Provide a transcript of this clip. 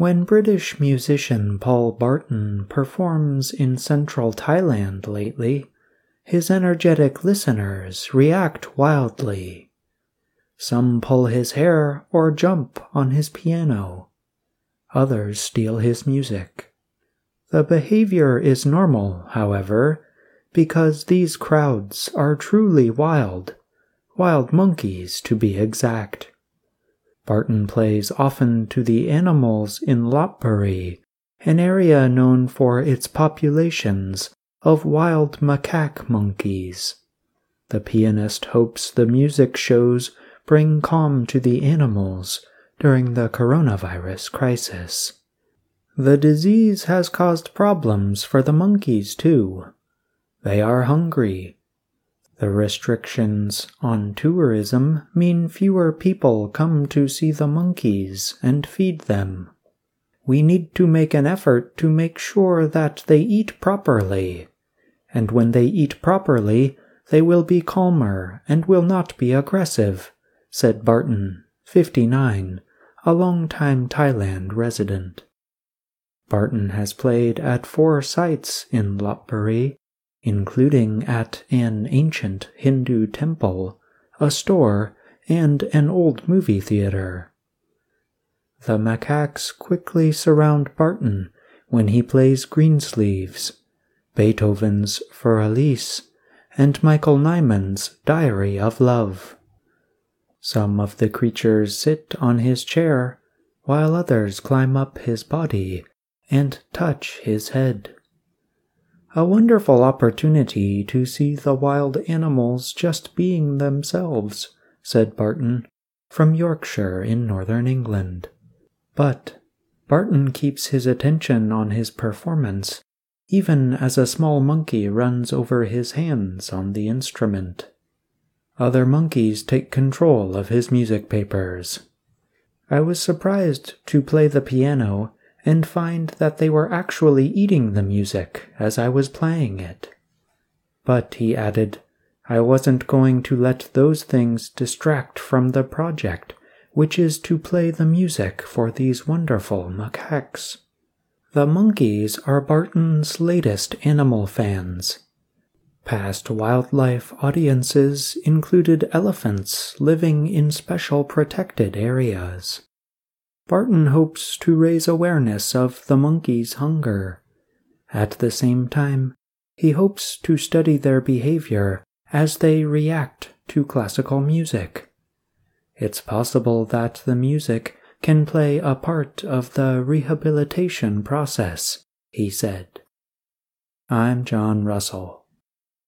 When British musician Paul Barton performs in central Thailand lately, his energetic listeners react wildly. Some pull his hair or jump on his piano. Others steal his music. The behavior is normal, however, because these crowds are truly wild, wild monkeys to be exact. Barton plays often to the animals in Lopburi, an area known for its populations of wild macaque monkeys. The pianist hopes the music shows bring calm to the animals during the coronavirus crisis. The disease has caused problems for the monkeys too. They are hungry the restrictions on tourism mean fewer people come to see the monkeys and feed them. We need to make an effort to make sure that they eat properly. And when they eat properly, they will be calmer and will not be aggressive, said Barton, 59, a long-time Thailand resident. Barton has played at four sites in Lopburi including at an ancient Hindu temple, a store, and an old movie theater. The macaques quickly surround Barton when he plays Greensleeves, Beethoven's Für Elise, and Michael Nyman's Diary of Love. Some of the creatures sit on his chair, while others climb up his body and touch his head. A wonderful opportunity to see the wild animals just being themselves, said Barton, from Yorkshire in northern England. But Barton keeps his attention on his performance, even as a small monkey runs over his hands on the instrument. Other monkeys take control of his music papers. I was surprised to play the piano and find that they were actually eating the music as I was playing it. But, he added, I wasn't going to let those things distract from the project, which is to play the music for these wonderful macaques. The monkeys are Barton's latest animal fans. Past wildlife audiences included elephants living in special protected areas. Barton hopes to raise awareness of the monkey's hunger. At the same time, he hopes to study their behavior as they react to classical music. It's possible that the music can play a part of the rehabilitation process, he said. I'm John Russell.